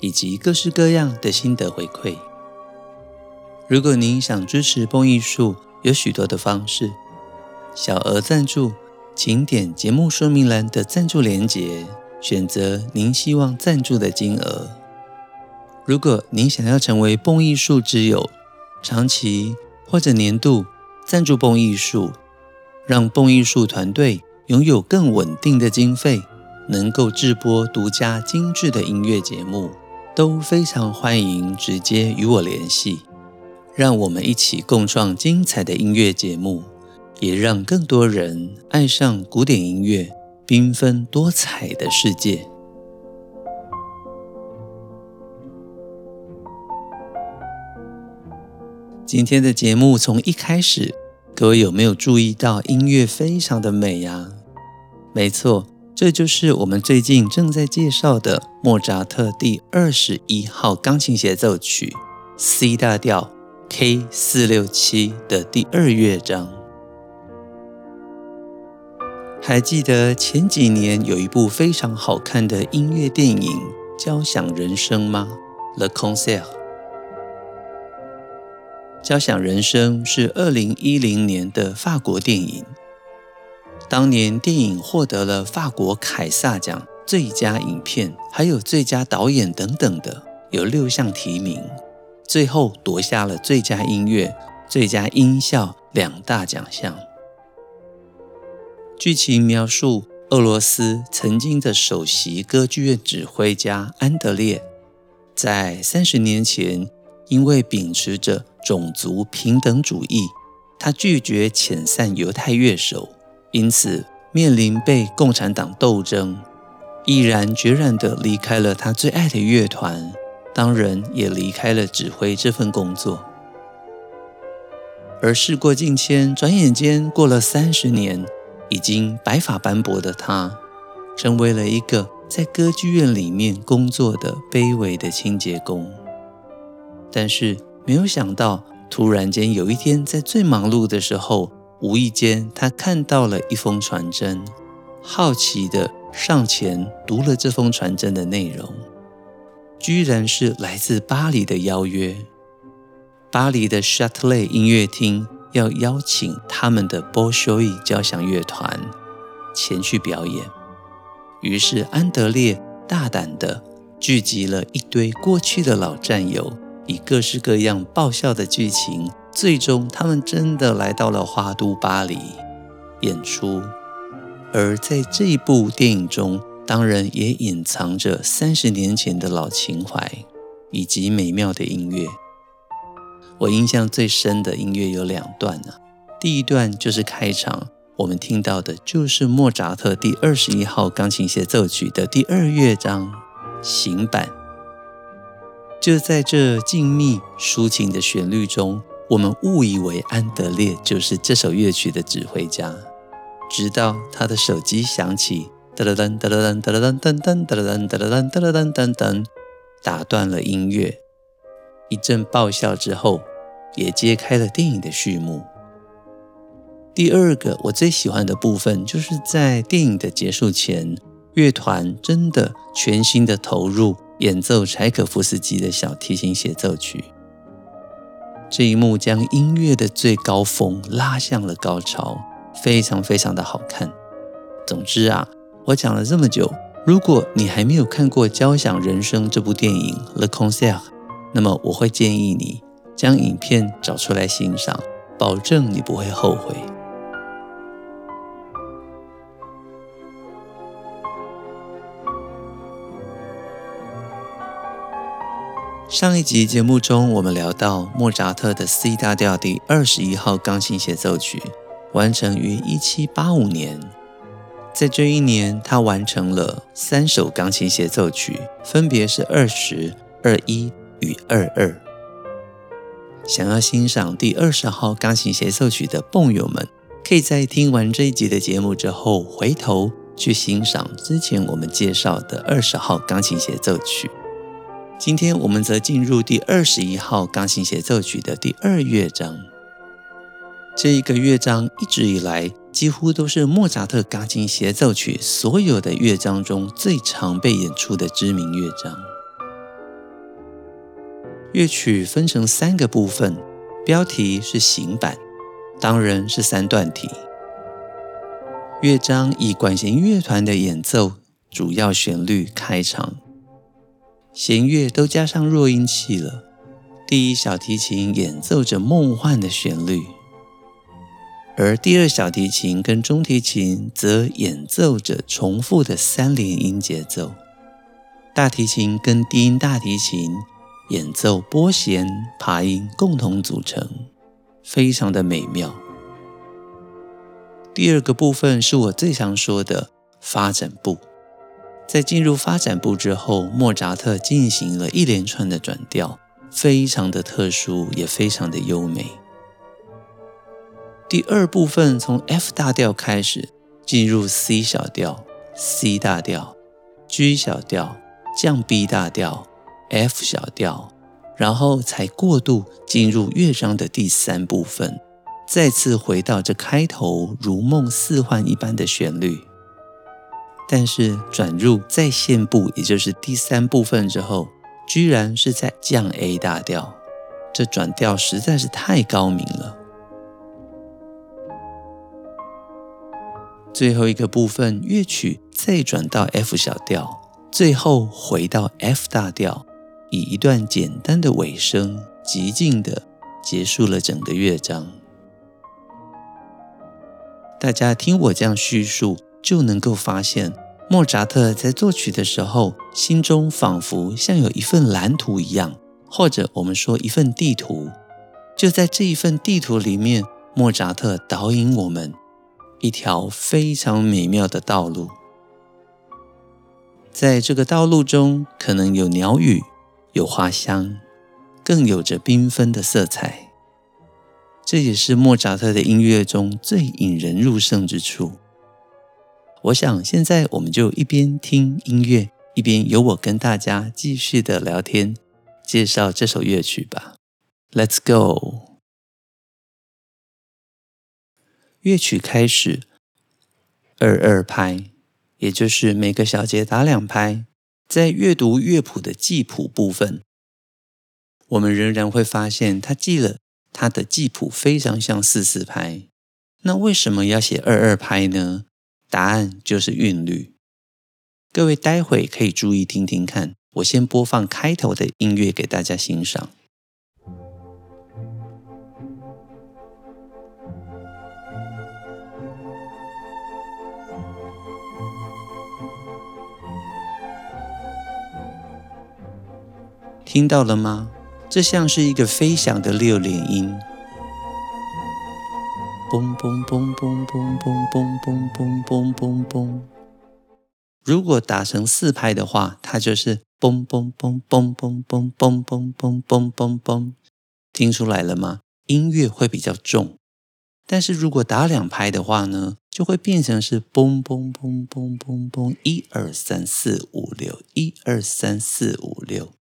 以及各式各样的心得回馈。如果您想支持蹦艺术，有许多的方式。小额赞助，请点节目说明栏的赞助连结，选择您希望赞助的金额。如果您想要成为蹦艺术之友，长期或者年度赞助蹦艺术，让蹦艺术团队拥有更稳定的经费，能够制播独家精致的音乐节目。都非常欢迎直接与我联系，让我们一起共创精彩的音乐节目，也让更多人爱上古典音乐缤纷多彩的世界。今天的节目从一开始，各位有没有注意到音乐非常的美呀？没错。这就是我们最近正在介绍的莫扎特第二十一号钢琴协奏曲 C 大调 K 四六七的第二乐章。还记得前几年有一部非常好看的音乐电影《交响人生》吗？Le Concert。《交响人生》是二零一零年的法国电影。当年电影获得了法国凯撒奖最佳影片，还有最佳导演等等的，有六项提名，最后夺下了最佳音乐、最佳音效两大奖项。剧情描述俄罗斯曾经的首席歌剧院指挥家安德烈，在三十年前，因为秉持着种族平等主义，他拒绝遣散犹太乐手。因此，面临被共产党斗争，毅然决然地离开了他最爱的乐团，当然也离开了指挥这份工作。而事过境迁，转眼间过了三十年，已经白发斑驳的他，成为了一个在歌剧院里面工作的卑微的清洁工。但是，没有想到，突然间有一天，在最忙碌的时候，无意间，他看到了一封传真，好奇地上前读了这封传真的内容，居然是来自巴黎的邀约。巴黎的 Châtelet 音乐厅要邀请他们的 Bolshoi 交响乐团前去表演。于是安德烈大胆的聚集了一堆过去的老战友，以各式各样爆笑的剧情。最终，他们真的来到了花都巴黎演出，而在这一部电影中，当然也隐藏着三十年前的老情怀以及美妙的音乐。我印象最深的音乐有两段呢、第一段就是开场，我们听到的就是莫扎特第二十一号钢琴协奏曲的第二乐章行板，就在这静谧抒情的旋律中。我们误以为安德烈就是这首乐曲的指挥家，直到他的手机响起，哒哒噔哒哒噔哒哒噔噔噔哒哒噔哒哒噔哒哒噔噔噔，打断了音乐。一阵爆笑之后，也揭开了电影的序幕。第二个我最喜欢的部分，就是在电影的结束前，乐团真的全新的投入演奏柴可夫斯基的小提琴协奏曲。这一幕将音乐的最高峰拉向了高潮，非常非常的好看。总之啊，我讲了这么久，如果你还没有看过《交响人生》这部电影《Le Concert》，那么我会建议你将影片找出来欣赏，保证你不会后悔。上一集节目中，我们聊到莫扎特的 C 大调第二十一号钢琴协奏曲完成于一七八五年，在这一年，他完成了三首钢琴协奏曲，分别是二十二一与二二。想要欣赏第二十号钢琴协奏曲的殡友们，可以在听完这一集的节目之后，回头去欣赏之前我们介绍的二十号钢琴协奏曲。今天我们则进入第二十一号钢琴协奏曲的第二乐章。这一个乐章一直以来，几乎都是莫扎特钢琴协奏曲所有的乐章中最常被演出的知名乐章。乐曲分成三个部分，标题是行板，当然是三段体。乐章以管弦乐团的演奏主要旋律开场，弦乐都加上弱音器了。第一小提琴演奏着梦幻的旋律。而第二小提琴跟中提琴则演奏着重复的三连音节奏，大提琴跟低音大提琴演奏拨弦、爬音共同组成，非常的美妙。第二个部分是我最常说的发展部，在进入发展部之后，莫扎特进行了一连串的转调，非常的特殊，也非常的优美。第二部分从 F 大调开始，进入 C 小调、C 大调、G 小调、降 B 大调、F 小调，然后才过渡进入乐章的第三部分，再次回到这开头如梦似幻一般的旋律。但是转入再现部，也就是第三部分之后，居然是在降 A 大调，这转调实在是太高明了。最后一个部分，乐曲再转到 F 小调，最后回到 F 大调，以一段简单的尾声，极尽的结束了整个乐章。大家听我这样叙述，就能够发现，莫扎特在作曲的时候，心中仿佛像有一份蓝图一样，或者我们说一份地图。就在这一份地图里面，莫扎特导引我们。一条非常美妙的道路，在这个道路中，可能有鸟语，有花香，更有着缤纷的色彩。这也是莫扎特的音乐中最引人入胜之处。我想，现在我们就一边听音乐，一边由我跟大家继续的聊天，介绍这首乐曲吧。Let's go。乐曲开始，二二拍，也就是每个小节打两拍。在阅读乐谱的记谱部分，我们仍然会发现，他记了他的记谱非常像四四拍。那为什么要写二二拍呢？答案就是韵律。各位待会可以注意听听看。我先播放开头的音乐给大家欣赏。听到了吗？这像是一个飞翔的六连音，嘣嘣嘣嘣嘣嘣嘣嘣嘣嘣嘣嘣。如果打成四拍的话，它就是嘣嘣嘣嘣嘣嘣嘣嘣嘣嘣嘣嘣。听出来了吗？音乐会比较重。但是如果打两拍的话呢，就会变成是嘣嘣嘣嘣嘣嘣，一二三四五六，一二三四五六。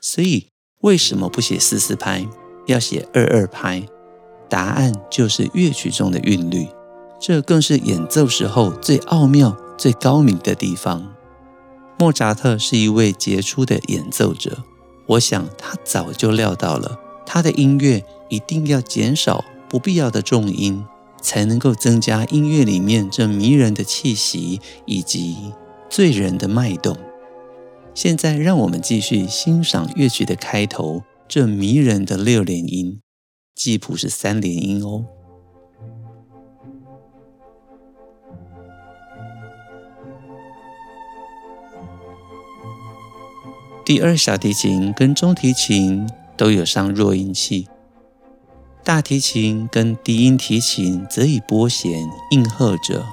所以为什么不写四四拍，要写二二拍？答案就是乐曲中的韵律，这更是演奏时候最奥妙、最高明的地方。莫扎特是一位杰出的演奏者，我想他早就料到了，他的音乐一定要减少不必要的重音，才能够增加音乐里面这迷人的气息以及醉人的脉动。现在，让我们继续欣赏乐曲的开头，这迷人的六连音，记谱是三连音哦。第二小提琴跟中提琴都有上弱音器，大提琴跟低音提琴则以拨弦应和着，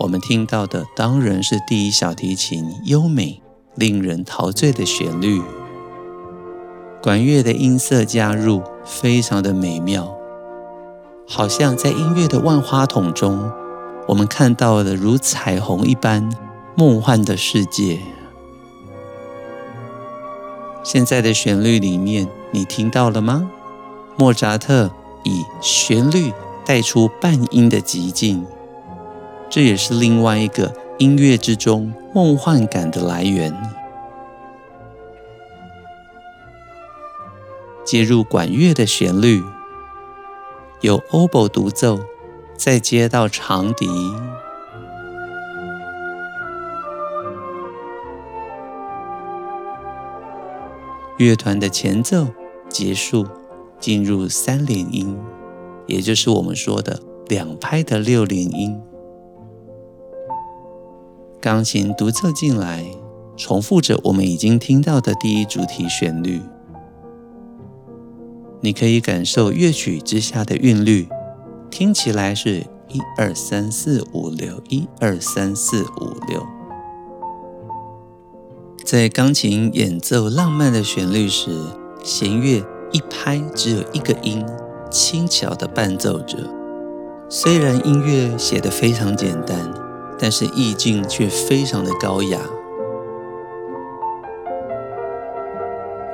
我们听到的当然是第一小提琴优美、令人陶醉的旋律，管乐的音色加入，非常的美妙，好像在音乐的万花筒中，我们看到了如彩虹一般梦幻的世界。现在的旋律里面，你听到了吗？莫扎特以旋律带出半音的极境。这也是另外一个音乐之中梦幻感的来源。接入管乐的旋律，由 oboe 独奏，再接到长笛，乐团的前奏结束，进入三连音，也就是我们说的两拍的六连音。钢琴独奏进来，重复着我们已经听到的第一主题旋律。你可以感受乐曲之下的韵律，听起来是一二三四五六，一二三四五六。在钢琴演奏浪漫的旋律时，弦乐一拍只有一个音，轻巧的伴奏着。虽然音乐写得非常简单。但是意境却非常的高雅。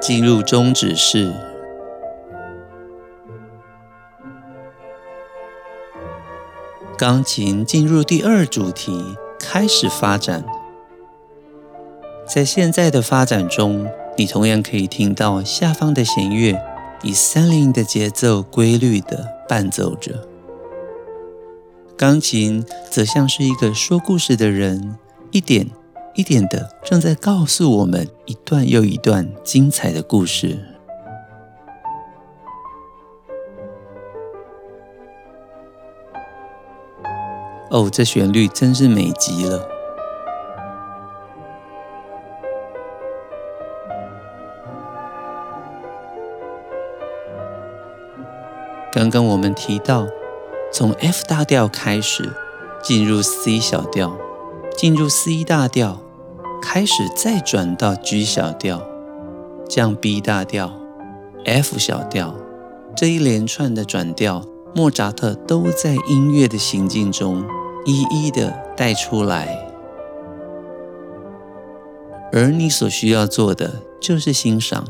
进入终止式，钢琴进入第二主题，开始发展。在现在的发展中，你同样可以听到下方的弦乐以三连音的节奏规律的伴奏着。钢琴则像是一个说故事的人，一点一点的正在告诉我们一段又一段精彩的故事。哦，这旋律真是美极了！刚刚我们提到。从 F 大调开始，进入 C 小调，进入 C 大调，开始再转到 G 小调，降 B 大调，F 小调，这一连串的转调，莫扎特都在音乐的行进中一一的带出来，而你所需要做的就是欣赏。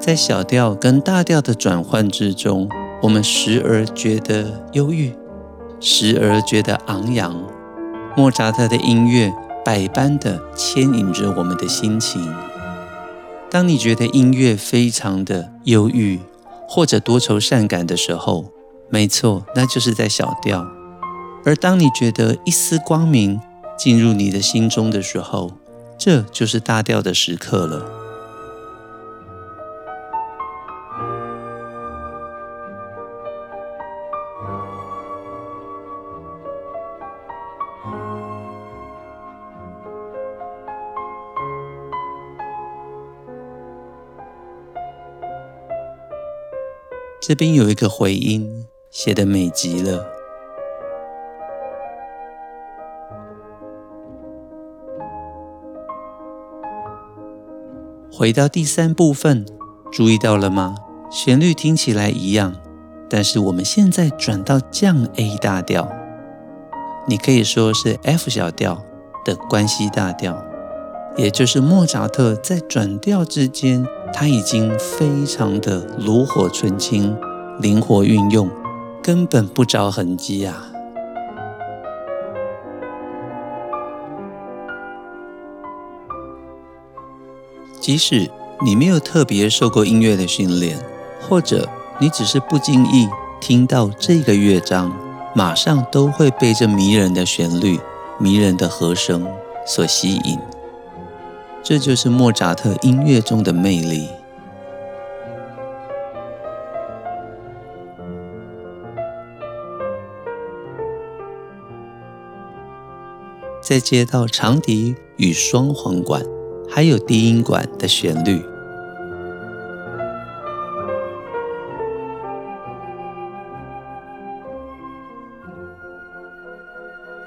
在小调跟大调的转换之中，我们时而觉得忧郁，时而觉得昂扬。莫扎特的音乐百般的牵引着我们的心情。当你觉得音乐非常的忧郁或者多愁善感的时候，没错，那就是在小调；而当你觉得一丝光明进入你的心中的时候，这就是大调的时刻了。这边有一个回音，写得美极了。回到第三部分，注意到了吗？旋律听起来一样，但是我们现在转到降 A 大调，你可以说是 F 小调的关系大调，也就是莫扎特在转调之间。他已经非常的炉火纯青，灵活运用，根本不着痕迹啊！即使你没有特别受过音乐的训练，或者你只是不经意听到这个乐章，马上都会被这迷人的旋律、迷人的和声所吸引。这就是莫扎特音乐中的魅力。在接到长笛与双簧管，还有低音管的旋律。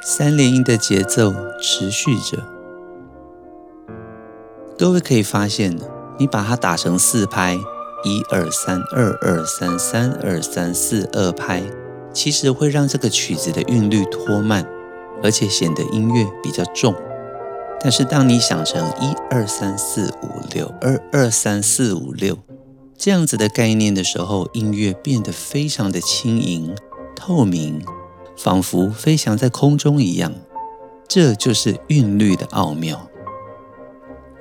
三连音的节奏持续着。各位可以发现，你把它打成四拍，一二三，二二三，三二三，四二拍，其实会让这个曲子的韵律拖慢，而且显得音乐比较重。但是当你想成一二三四五六，二二三四五六这样子的概念的时候，音乐变得非常的轻盈、透明。仿佛飞翔在空中一样，这就是韵律的奥妙。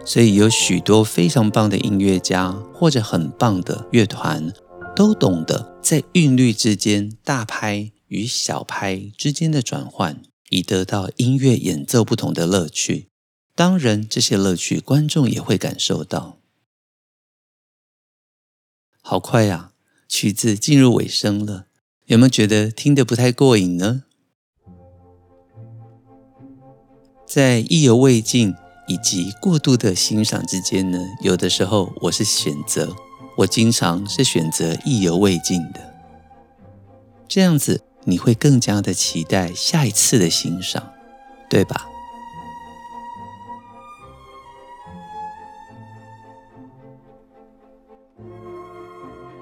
所以有许多非常棒的音乐家或者很棒的乐团，都懂得在韵律之间大拍与小拍之间的转换，以得到音乐演奏不同的乐趣。当然，这些乐趣观众也会感受到。好快呀，曲子进入尾声了。有没有觉得听得不太过瘾呢？在意犹未尽以及过度的欣赏之间呢，有的时候我是选择，我经常是选择意犹未尽的。这样子你会更加的期待下一次的欣赏，对吧？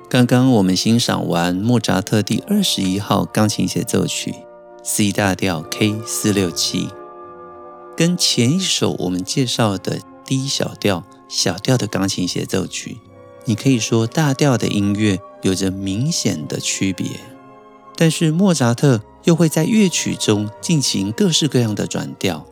刚刚我们欣赏完莫扎特第二十一号钢琴协奏曲 C 大调 K 四六七，跟前一首我们介绍的 D 小调小调的钢琴协奏曲，你可以说大调的音乐有着明显的区别，但是莫扎特又会在乐曲中进行各式各样的转调，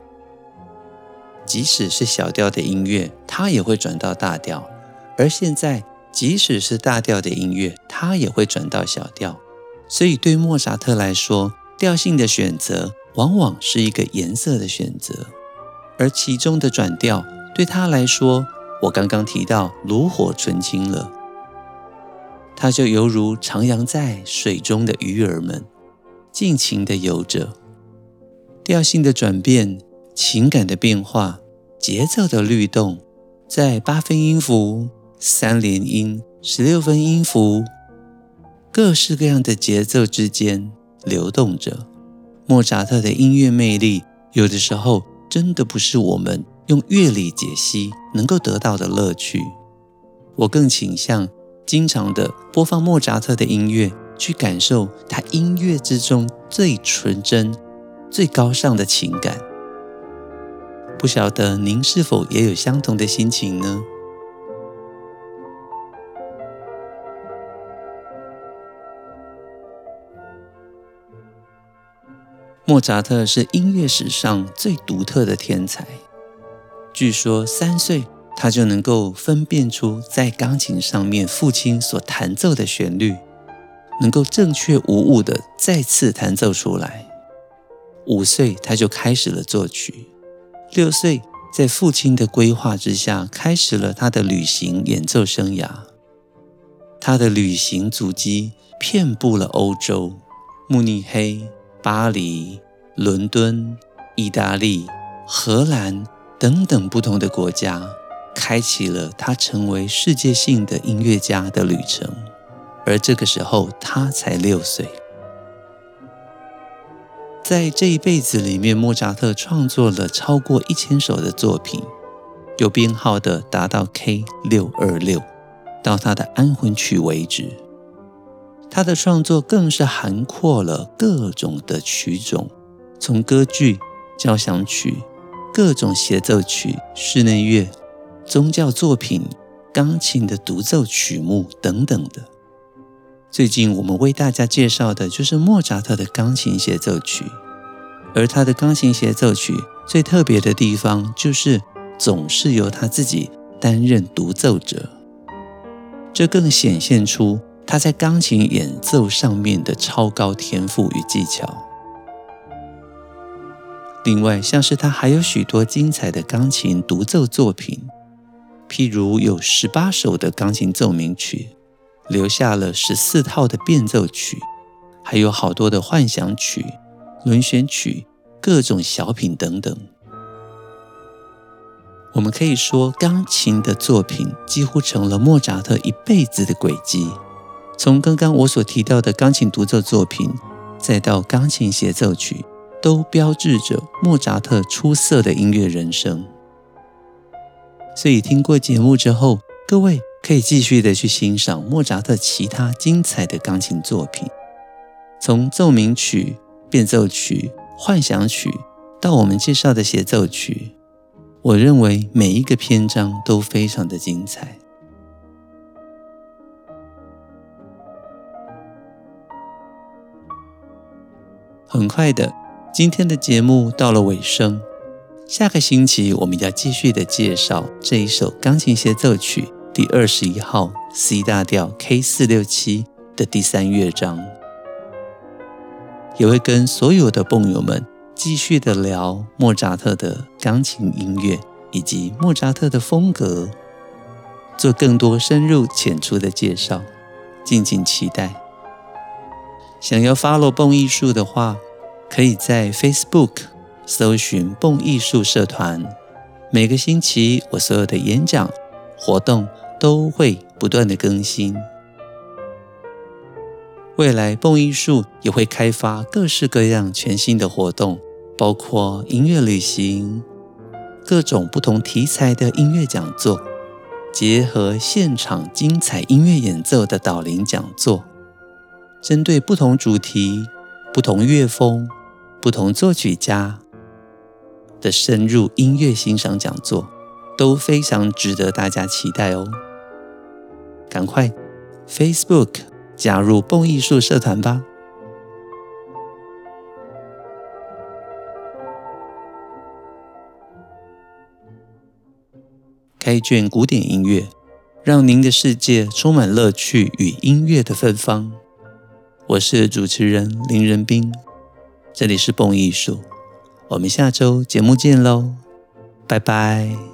即使是小调的音乐，它也会转到大调，而现在。即使是大调的音乐，它也会转到小调。所以对莫扎特来说，调性的选择往往是一个颜色的选择，而其中的转调对他来说，我刚刚提到炉火纯青了，他就犹如徜徉在水中的鱼儿们，尽情的游着。调性的转变、情感的变化、节奏的律动，在八分音符。三连音、十六分音符，各式各样的节奏之间流动着。莫扎特的音乐魅力，有的时候真的不是我们用乐理解析能够得到的乐趣。我更倾向经常的播放莫扎特的音乐，去感受他音乐之中最纯真、最高尚的情感。不晓得您是否也有相同的心情呢？莫扎特是音乐史上最独特的天才。据说三岁他就能够分辨出在钢琴上面父亲所弹奏的旋律，能够正确无误地再次弹奏出来。五岁他就开始了作曲，六岁在父亲的规划之下开始了他的旅行演奏生涯。他的旅行足迹遍布了欧洲，慕尼黑。巴黎、伦敦、意大利、荷兰等等不同的国家，开启了他成为世界性的音乐家的旅程。而这个时候，他才六岁。在这一辈子里面，莫扎特创作了超过一千首的作品，有编号的达到 K 六二六，到他的安魂曲为止。他的创作更是涵括了各种的曲种，从歌剧、交响曲、各种协奏曲、室内乐、宗教作品、钢琴的独奏曲目等等的。最近我们为大家介绍的就是莫扎特的钢琴协奏曲，而他的钢琴协奏曲最特别的地方就是总是由他自己担任独奏者，这更显现出。他在钢琴演奏上面的超高天赋与技巧。另外，像是他还有许多精彩的钢琴独奏作品，譬如有十八首的钢琴奏鸣曲，留下了十四套的变奏曲，还有好多的幻想曲、轮旋曲、各种小品等等。我们可以说，钢琴的作品几乎成了莫扎特一辈子的轨迹。从刚刚我所提到的钢琴独奏作品，再到钢琴协奏曲，都标志着莫扎特出色的音乐人生。所以听过节目之后，各位可以继续的去欣赏莫扎特其他精彩的钢琴作品，从奏鸣曲、变奏曲、幻想曲到我们介绍的协奏曲，我认为每一个篇章都非常的精彩。很快的，今天的节目到了尾声。下个星期我们要继续的介绍这一首钢琴协奏曲第二十一号 C 大调 K 四六七的第三乐章，也会跟所有的蹦友们继续的聊莫扎特的钢琴音乐以及莫扎特的风格，做更多深入浅出的介绍，敬请期待。想要 follow 蹦艺术的话，可以在 Facebook 搜寻蹦艺术社团。每个星期我所有的演讲活动都会不断的更新。未来蹦艺术也会开发各式各样全新的活动，包括音乐旅行、各种不同题材的音乐讲座，结合现场精彩音乐演奏的导聆讲座。针对不同主题、不同乐风、不同作曲家的深入音乐欣赏讲座，都非常值得大家期待哦！赶快 Facebook 加入蹦艺术社团吧！开卷古典音乐，让您的世界充满乐趣与音乐的芬芳。我是主持人林仁斌，这里是蹦艺术，我们下周节目见喽，拜拜。